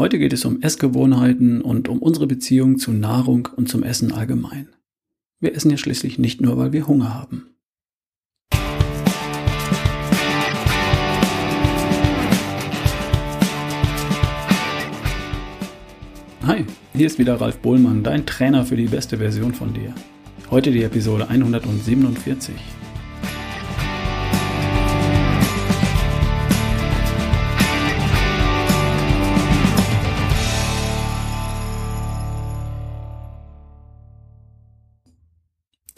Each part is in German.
Heute geht es um Essgewohnheiten und um unsere Beziehung zu Nahrung und zum Essen allgemein. Wir essen ja schließlich nicht nur, weil wir Hunger haben. Hi, hier ist wieder Ralf Bohlmann, dein Trainer für die beste Version von dir. Heute die Episode 147.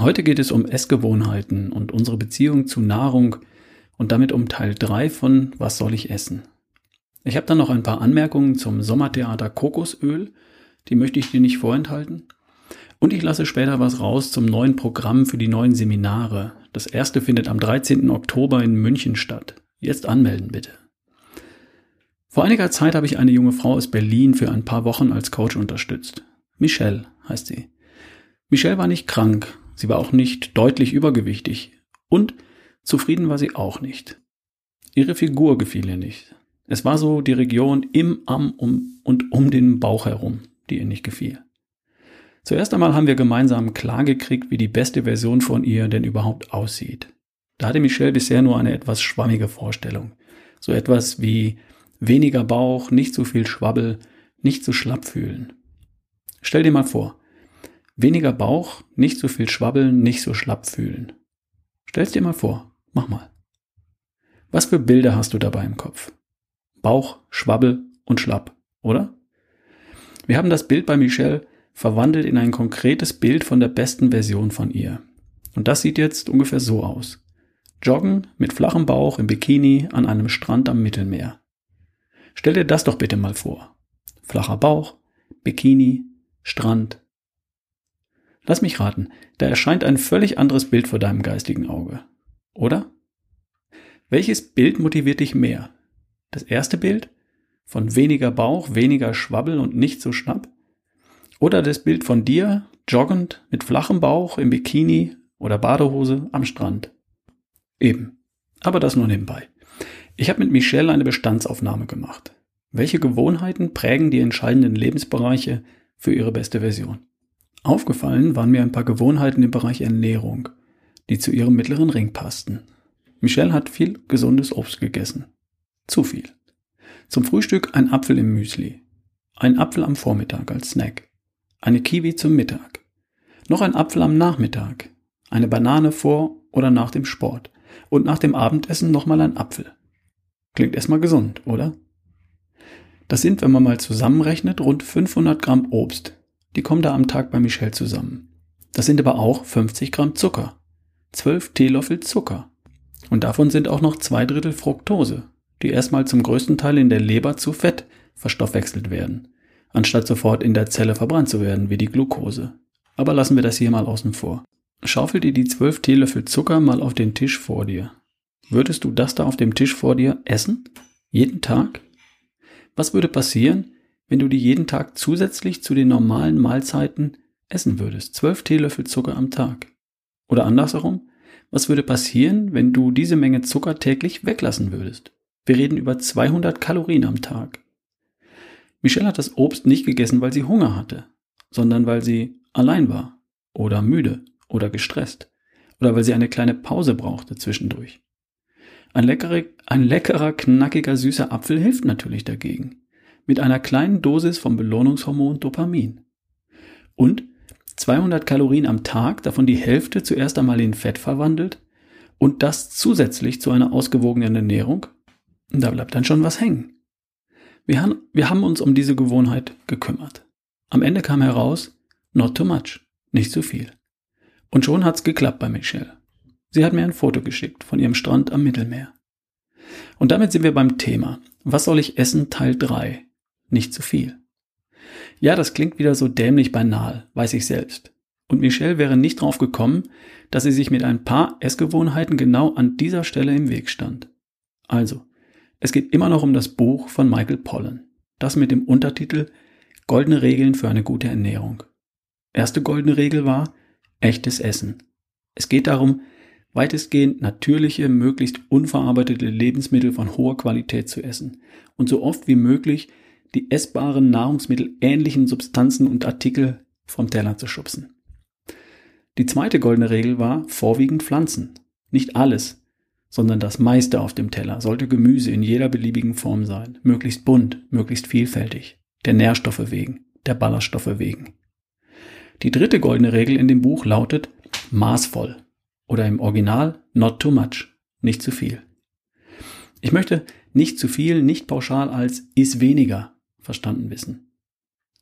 Heute geht es um Essgewohnheiten und unsere Beziehung zu Nahrung und damit um Teil 3 von Was soll ich essen? Ich habe dann noch ein paar Anmerkungen zum Sommertheater Kokosöl, die möchte ich dir nicht vorenthalten. Und ich lasse später was raus zum neuen Programm für die neuen Seminare. Das erste findet am 13. Oktober in München statt. Jetzt anmelden bitte. Vor einiger Zeit habe ich eine junge Frau aus Berlin für ein paar Wochen als Coach unterstützt. Michelle heißt sie. Michelle war nicht krank, Sie war auch nicht deutlich übergewichtig. Und zufrieden war sie auch nicht. Ihre Figur gefiel ihr nicht. Es war so die Region im, am um, und um den Bauch herum, die ihr nicht gefiel. Zuerst einmal haben wir gemeinsam klargekriegt, wie die beste Version von ihr denn überhaupt aussieht. Da hatte Michelle bisher nur eine etwas schwammige Vorstellung. So etwas wie weniger Bauch, nicht zu viel Schwabbel, nicht zu schlapp fühlen. Stell dir mal vor, Weniger Bauch, nicht so viel schwabbeln, nicht so schlapp fühlen. Stell's dir mal vor. Mach mal. Was für Bilder hast du dabei im Kopf? Bauch, Schwabbel und Schlapp, oder? Wir haben das Bild bei Michelle verwandelt in ein konkretes Bild von der besten Version von ihr. Und das sieht jetzt ungefähr so aus. Joggen mit flachem Bauch im Bikini an einem Strand am Mittelmeer. Stell dir das doch bitte mal vor. Flacher Bauch, Bikini, Strand, Lass mich raten, da erscheint ein völlig anderes Bild vor deinem geistigen Auge. Oder? Welches Bild motiviert dich mehr? Das erste Bild? Von weniger Bauch, weniger Schwabbel und nicht so schnapp? Oder das Bild von dir, joggend, mit flachem Bauch, im Bikini oder Badehose am Strand? Eben. Aber das nur nebenbei. Ich habe mit Michelle eine Bestandsaufnahme gemacht. Welche Gewohnheiten prägen die entscheidenden Lebensbereiche für ihre beste Version? Aufgefallen waren mir ein paar Gewohnheiten im Bereich Ernährung, die zu ihrem mittleren Ring passten. Michelle hat viel gesundes Obst gegessen. Zu viel. Zum Frühstück ein Apfel im Müsli. Ein Apfel am Vormittag als Snack. Eine Kiwi zum Mittag. Noch ein Apfel am Nachmittag. Eine Banane vor oder nach dem Sport. Und nach dem Abendessen nochmal ein Apfel. Klingt erstmal gesund, oder? Das sind, wenn man mal zusammenrechnet, rund 500 Gramm Obst, die kommen da am Tag bei Michelle zusammen. Das sind aber auch 50 Gramm Zucker. 12 Teelöffel Zucker. Und davon sind auch noch zwei Drittel Fructose, die erstmal zum größten Teil in der Leber zu Fett verstoffwechselt werden, anstatt sofort in der Zelle verbrannt zu werden wie die Glucose. Aber lassen wir das hier mal außen vor. Schaufel dir die 12 Teelöffel Zucker mal auf den Tisch vor dir. Würdest du das da auf dem Tisch vor dir essen? Jeden Tag? Was würde passieren, wenn du die jeden Tag zusätzlich zu den normalen Mahlzeiten essen würdest. Zwölf Teelöffel Zucker am Tag. Oder andersherum, was würde passieren, wenn du diese Menge Zucker täglich weglassen würdest? Wir reden über 200 Kalorien am Tag. Michelle hat das Obst nicht gegessen, weil sie Hunger hatte, sondern weil sie allein war oder müde oder gestresst oder weil sie eine kleine Pause brauchte zwischendurch. Ein, leckere, ein leckerer, knackiger, süßer Apfel hilft natürlich dagegen mit einer kleinen Dosis vom Belohnungshormon Dopamin. Und 200 Kalorien am Tag, davon die Hälfte zuerst einmal in Fett verwandelt und das zusätzlich zu einer ausgewogenen Ernährung, da bleibt dann schon was hängen. Wir haben, wir haben uns um diese Gewohnheit gekümmert. Am Ende kam heraus, not too much, nicht zu viel. Und schon hat's geklappt bei Michelle. Sie hat mir ein Foto geschickt von ihrem Strand am Mittelmeer. Und damit sind wir beim Thema. Was soll ich essen? Teil 3 nicht zu viel. Ja, das klingt wieder so dämlich banal, weiß ich selbst. Und Michelle wäre nicht drauf gekommen, dass sie sich mit ein paar Essgewohnheiten genau an dieser Stelle im Weg stand. Also, es geht immer noch um das Buch von Michael Pollan. Das mit dem Untertitel Goldene Regeln für eine gute Ernährung. Erste goldene Regel war echtes Essen. Es geht darum, weitestgehend natürliche, möglichst unverarbeitete Lebensmittel von hoher Qualität zu essen und so oft wie möglich die essbaren Nahrungsmittel ähnlichen Substanzen und Artikel vom Teller zu schubsen. Die zweite goldene Regel war vorwiegend Pflanzen. Nicht alles, sondern das meiste auf dem Teller sollte Gemüse in jeder beliebigen Form sein, möglichst bunt, möglichst vielfältig, der Nährstoffe wegen, der Ballaststoffe wegen. Die dritte goldene Regel in dem Buch lautet maßvoll oder im Original not too much, nicht zu viel. Ich möchte nicht zu viel, nicht pauschal als is weniger verstanden wissen.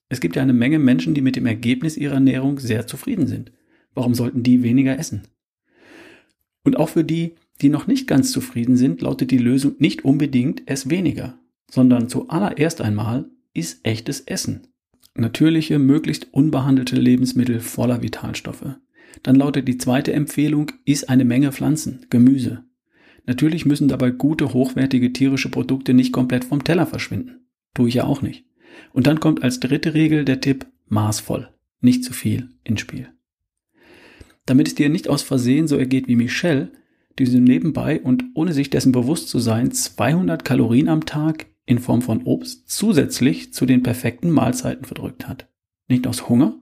Es gibt ja eine Menge Menschen, die mit dem Ergebnis ihrer Ernährung sehr zufrieden sind. Warum sollten die weniger essen? Und auch für die, die noch nicht ganz zufrieden sind, lautet die Lösung nicht unbedingt es weniger, sondern zuallererst einmal ist echtes Essen. Natürliche, möglichst unbehandelte Lebensmittel voller Vitalstoffe. Dann lautet die zweite Empfehlung, ist eine Menge Pflanzen, Gemüse. Natürlich müssen dabei gute, hochwertige tierische Produkte nicht komplett vom Teller verschwinden. Tue ich ja auch nicht. Und dann kommt als dritte Regel der Tipp maßvoll, nicht zu viel ins Spiel. Damit es dir nicht aus Versehen so ergeht wie Michelle, die so nebenbei und ohne sich dessen bewusst zu sein 200 Kalorien am Tag in Form von Obst zusätzlich zu den perfekten Mahlzeiten verdrückt hat. Nicht aus Hunger,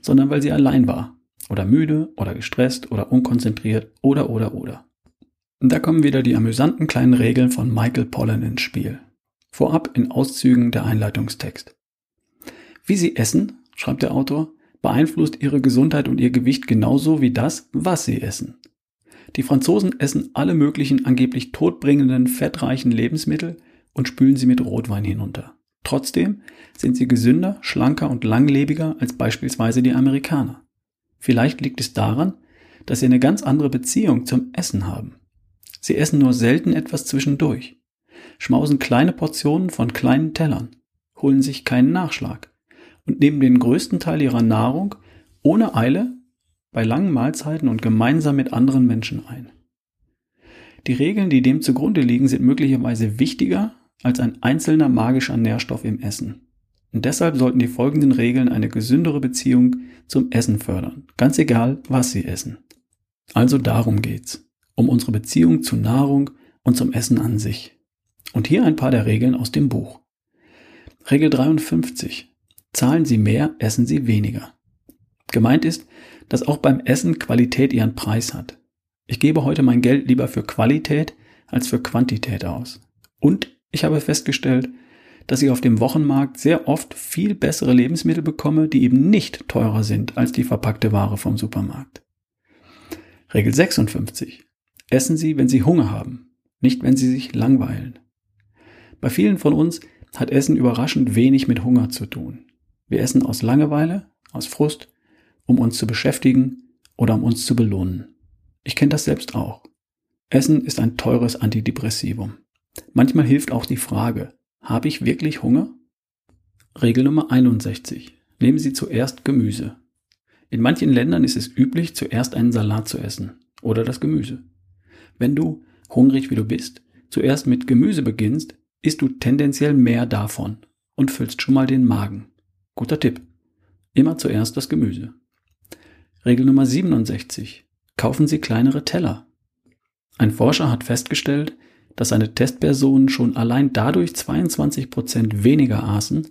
sondern weil sie allein war oder müde oder gestresst oder unkonzentriert oder oder oder. Und da kommen wieder die amüsanten kleinen Regeln von Michael Pollan ins Spiel. Vorab in Auszügen der Einleitungstext. Wie sie essen, schreibt der Autor, beeinflusst ihre Gesundheit und ihr Gewicht genauso wie das, was sie essen. Die Franzosen essen alle möglichen angeblich todbringenden, fettreichen Lebensmittel und spülen sie mit Rotwein hinunter. Trotzdem sind sie gesünder, schlanker und langlebiger als beispielsweise die Amerikaner. Vielleicht liegt es daran, dass sie eine ganz andere Beziehung zum Essen haben. Sie essen nur selten etwas zwischendurch, schmausen kleine Portionen von kleinen Tellern, holen sich keinen Nachschlag und nehmen den größten Teil ihrer Nahrung ohne Eile bei langen Mahlzeiten und gemeinsam mit anderen Menschen ein. Die Regeln, die dem zugrunde liegen, sind möglicherweise wichtiger als ein einzelner magischer Nährstoff im Essen. Und deshalb sollten die folgenden Regeln eine gesündere Beziehung zum Essen fördern, ganz egal, was sie essen. Also darum geht's, um unsere Beziehung zu Nahrung und zum Essen an sich. Und hier ein paar der Regeln aus dem Buch. Regel 53. Zahlen Sie mehr, essen Sie weniger. Gemeint ist, dass auch beim Essen Qualität ihren Preis hat. Ich gebe heute mein Geld lieber für Qualität als für Quantität aus. Und ich habe festgestellt, dass ich auf dem Wochenmarkt sehr oft viel bessere Lebensmittel bekomme, die eben nicht teurer sind als die verpackte Ware vom Supermarkt. Regel 56. Essen Sie, wenn Sie Hunger haben, nicht wenn Sie sich langweilen. Bei vielen von uns hat Essen überraschend wenig mit Hunger zu tun. Wir essen aus Langeweile, aus Frust, um uns zu beschäftigen oder um uns zu belohnen. Ich kenne das selbst auch. Essen ist ein teures Antidepressivum. Manchmal hilft auch die Frage, habe ich wirklich Hunger? Regel Nummer 61. Nehmen Sie zuerst Gemüse. In manchen Ländern ist es üblich, zuerst einen Salat zu essen oder das Gemüse. Wenn du, hungrig wie du bist, zuerst mit Gemüse beginnst, isst du tendenziell mehr davon und füllst schon mal den Magen. Guter Tipp. Immer zuerst das Gemüse. Regel Nummer 67. Kaufen Sie kleinere Teller. Ein Forscher hat festgestellt, dass seine Testpersonen schon allein dadurch 22 Prozent weniger aßen,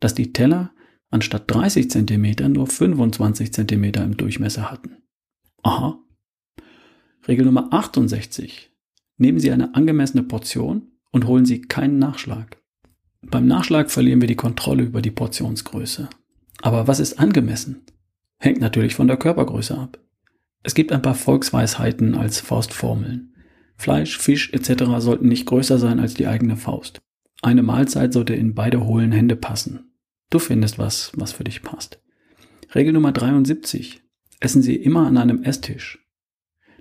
dass die Teller anstatt 30 cm nur 25 cm im Durchmesser hatten. Aha. Regel Nummer 68. Nehmen Sie eine angemessene Portion und holen Sie keinen Nachschlag. Beim Nachschlag verlieren wir die Kontrolle über die Portionsgröße. Aber was ist angemessen? Hängt natürlich von der Körpergröße ab. Es gibt ein paar Volksweisheiten als Faustformeln. Fleisch, Fisch etc. sollten nicht größer sein als die eigene Faust. Eine Mahlzeit sollte in beide hohlen Hände passen. Du findest was, was für dich passt. Regel Nummer 73. Essen Sie immer an einem Esstisch.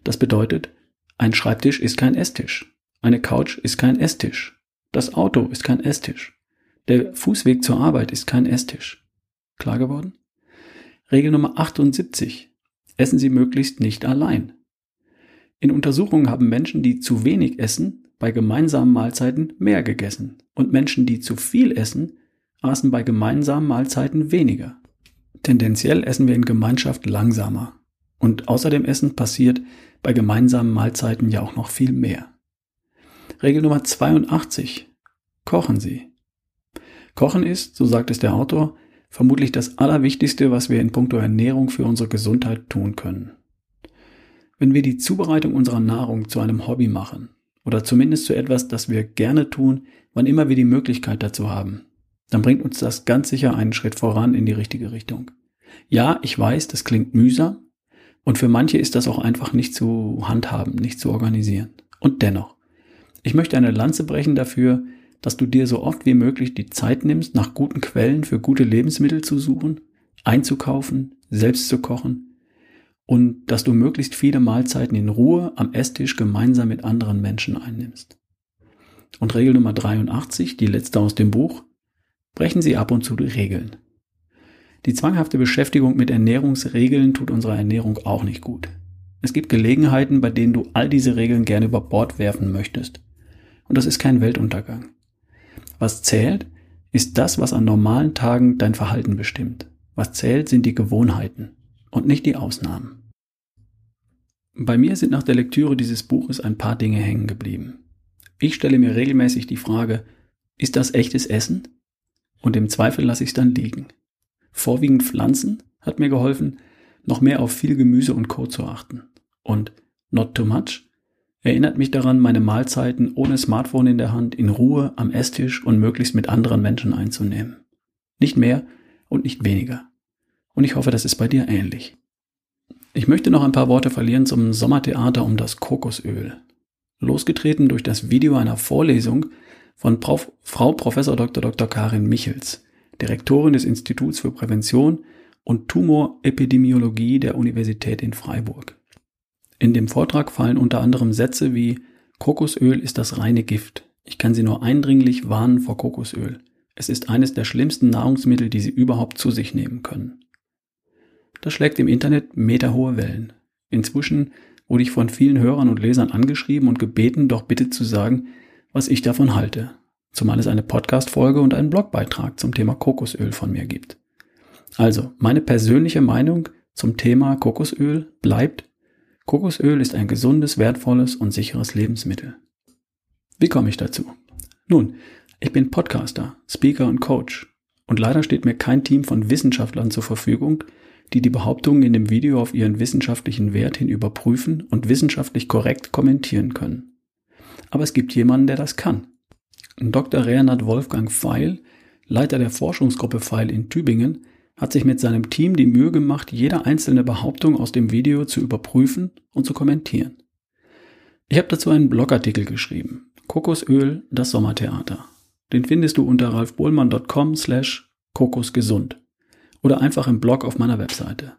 Das bedeutet, ein Schreibtisch ist kein Esstisch. Eine Couch ist kein Esstisch. Das Auto ist kein Esstisch. Der Fußweg zur Arbeit ist kein Esstisch. Klar geworden? Regel Nummer 78. Essen Sie möglichst nicht allein. In Untersuchungen haben Menschen, die zu wenig essen, bei gemeinsamen Mahlzeiten mehr gegessen und Menschen, die zu viel essen, aßen bei gemeinsamen Mahlzeiten weniger. Tendenziell essen wir in Gemeinschaft langsamer. Und außer dem Essen passiert bei gemeinsamen Mahlzeiten ja auch noch viel mehr. Regel Nummer 82. Kochen Sie. Kochen ist, so sagt es der Autor, vermutlich das Allerwichtigste, was wir in puncto Ernährung für unsere Gesundheit tun können. Wenn wir die Zubereitung unserer Nahrung zu einem Hobby machen oder zumindest zu etwas, das wir gerne tun, wann immer wir die Möglichkeit dazu haben, dann bringt uns das ganz sicher einen Schritt voran in die richtige Richtung. Ja, ich weiß, das klingt mühsam und für manche ist das auch einfach nicht zu handhaben, nicht zu organisieren. Und dennoch, ich möchte eine Lanze brechen dafür, dass du dir so oft wie möglich die Zeit nimmst, nach guten Quellen für gute Lebensmittel zu suchen, einzukaufen, selbst zu kochen und dass du möglichst viele Mahlzeiten in Ruhe am Esstisch gemeinsam mit anderen Menschen einnimmst. Und Regel Nummer 83, die letzte aus dem Buch, brechen Sie ab und zu die Regeln. Die zwanghafte Beschäftigung mit Ernährungsregeln tut unserer Ernährung auch nicht gut. Es gibt Gelegenheiten, bei denen du all diese Regeln gerne über Bord werfen möchtest. Und das ist kein Weltuntergang. Was zählt, ist das, was an normalen Tagen dein Verhalten bestimmt. Was zählt, sind die Gewohnheiten und nicht die Ausnahmen. Bei mir sind nach der Lektüre dieses Buches ein paar Dinge hängen geblieben. Ich stelle mir regelmäßig die Frage, ist das echtes Essen? Und im Zweifel lasse ich es dann liegen. Vorwiegend Pflanzen hat mir geholfen, noch mehr auf viel Gemüse und Co. zu achten. Und not too much erinnert mich daran, meine Mahlzeiten ohne Smartphone in der Hand in Ruhe am Esstisch und möglichst mit anderen Menschen einzunehmen. Nicht mehr und nicht weniger. Und ich hoffe, das ist bei dir ähnlich. Ich möchte noch ein paar Worte verlieren zum Sommertheater um das Kokosöl. Losgetreten durch das Video einer Vorlesung von Prof. Frau Prof. Dr. Dr. Karin Michels, Direktorin des Instituts für Prävention und Tumorepidemiologie der Universität in Freiburg. In dem Vortrag fallen unter anderem Sätze wie Kokosöl ist das reine Gift. Ich kann Sie nur eindringlich warnen vor Kokosöl. Es ist eines der schlimmsten Nahrungsmittel, die Sie überhaupt zu sich nehmen können. Das schlägt im Internet meterhohe Wellen. Inzwischen wurde ich von vielen Hörern und Lesern angeschrieben und gebeten, doch bitte zu sagen, was ich davon halte. Zumal es eine Podcast-Folge und einen Blogbeitrag zum Thema Kokosöl von mir gibt. Also, meine persönliche Meinung zum Thema Kokosöl bleibt, Kokosöl ist ein gesundes, wertvolles und sicheres Lebensmittel. Wie komme ich dazu? Nun, ich bin Podcaster, Speaker und Coach und leider steht mir kein Team von Wissenschaftlern zur Verfügung, die die Behauptungen in dem Video auf ihren wissenschaftlichen Wert hin überprüfen und wissenschaftlich korrekt kommentieren können. Aber es gibt jemanden, der das kann. Dr. Reinhard Wolfgang Feil, Leiter der Forschungsgruppe Feil in Tübingen, hat sich mit seinem Team die Mühe gemacht, jede einzelne Behauptung aus dem Video zu überprüfen und zu kommentieren. Ich habe dazu einen Blogartikel geschrieben. Kokosöl, das Sommertheater. Den findest du unter ralfbohlmann.com slash kokosgesund oder einfach im Blog auf meiner Webseite.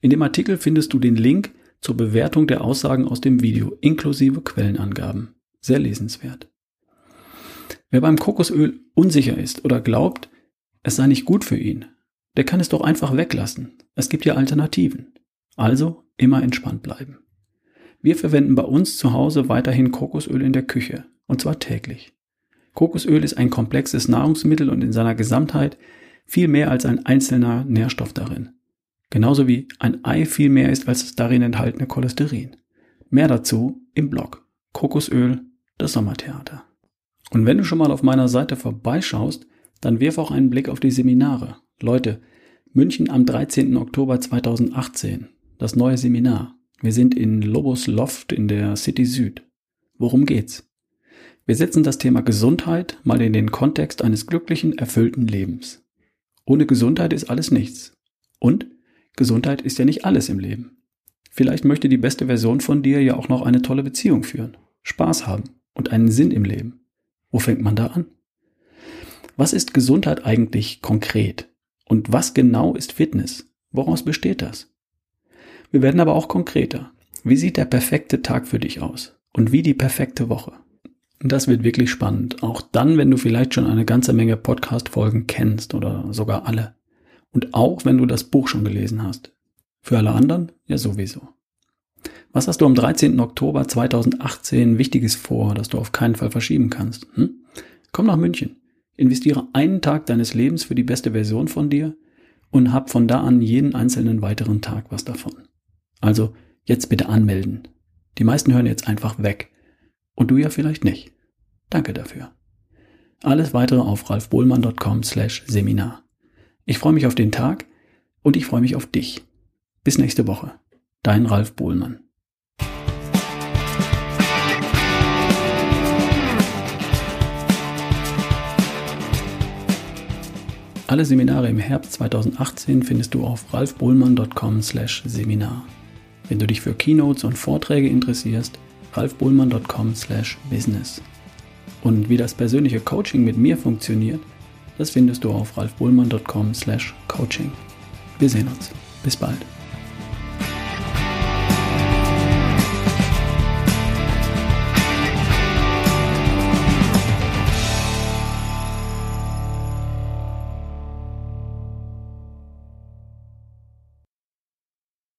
In dem Artikel findest du den Link zur Bewertung der Aussagen aus dem Video inklusive Quellenangaben. Sehr lesenswert. Wer beim Kokosöl unsicher ist oder glaubt, es sei nicht gut für ihn, der kann es doch einfach weglassen. Es gibt ja Alternativen. Also immer entspannt bleiben. Wir verwenden bei uns zu Hause weiterhin Kokosöl in der Küche, und zwar täglich. Kokosöl ist ein komplexes Nahrungsmittel und in seiner Gesamtheit viel mehr als ein einzelner Nährstoff darin. Genauso wie ein Ei viel mehr ist als das darin enthaltene Cholesterin. Mehr dazu im Blog Kokosöl, das Sommertheater. Und wenn du schon mal auf meiner Seite vorbeischaust, dann wirf auch einen Blick auf die Seminare. Leute, München am 13. Oktober 2018. Das neue Seminar. Wir sind in Lobos Loft in der City Süd. Worum geht's? Wir setzen das Thema Gesundheit mal in den Kontext eines glücklichen, erfüllten Lebens. Ohne Gesundheit ist alles nichts. Und Gesundheit ist ja nicht alles im Leben. Vielleicht möchte die beste Version von dir ja auch noch eine tolle Beziehung führen, Spaß haben und einen Sinn im Leben. Wo fängt man da an? Was ist Gesundheit eigentlich konkret? Und was genau ist Fitness? Woraus besteht das? Wir werden aber auch konkreter. Wie sieht der perfekte Tag für dich aus? Und wie die perfekte Woche? Das wird wirklich spannend. Auch dann, wenn du vielleicht schon eine ganze Menge Podcast-Folgen kennst oder sogar alle. Und auch, wenn du das Buch schon gelesen hast. Für alle anderen ja sowieso. Was hast du am 13. Oktober 2018 Wichtiges vor, das du auf keinen Fall verschieben kannst? Hm? Komm nach München. Investiere einen Tag deines Lebens für die beste Version von dir und hab von da an jeden einzelnen weiteren Tag was davon. Also jetzt bitte anmelden. Die meisten hören jetzt einfach weg. Und du ja vielleicht nicht. Danke dafür. Alles weitere auf ralfbohlmann.com slash Seminar. Ich freue mich auf den Tag und ich freue mich auf dich. Bis nächste Woche. Dein Ralf Bohlmann. Alle Seminare im Herbst 2018 findest du auf ralfbohlmann.com slash Seminar. Wenn du dich für Keynotes und Vorträge interessierst, ralfbohlmann.com slash business. Und wie das persönliche Coaching mit mir funktioniert, das findest du auf ralfbohlmann.com slash coaching. Wir sehen uns. Bis bald.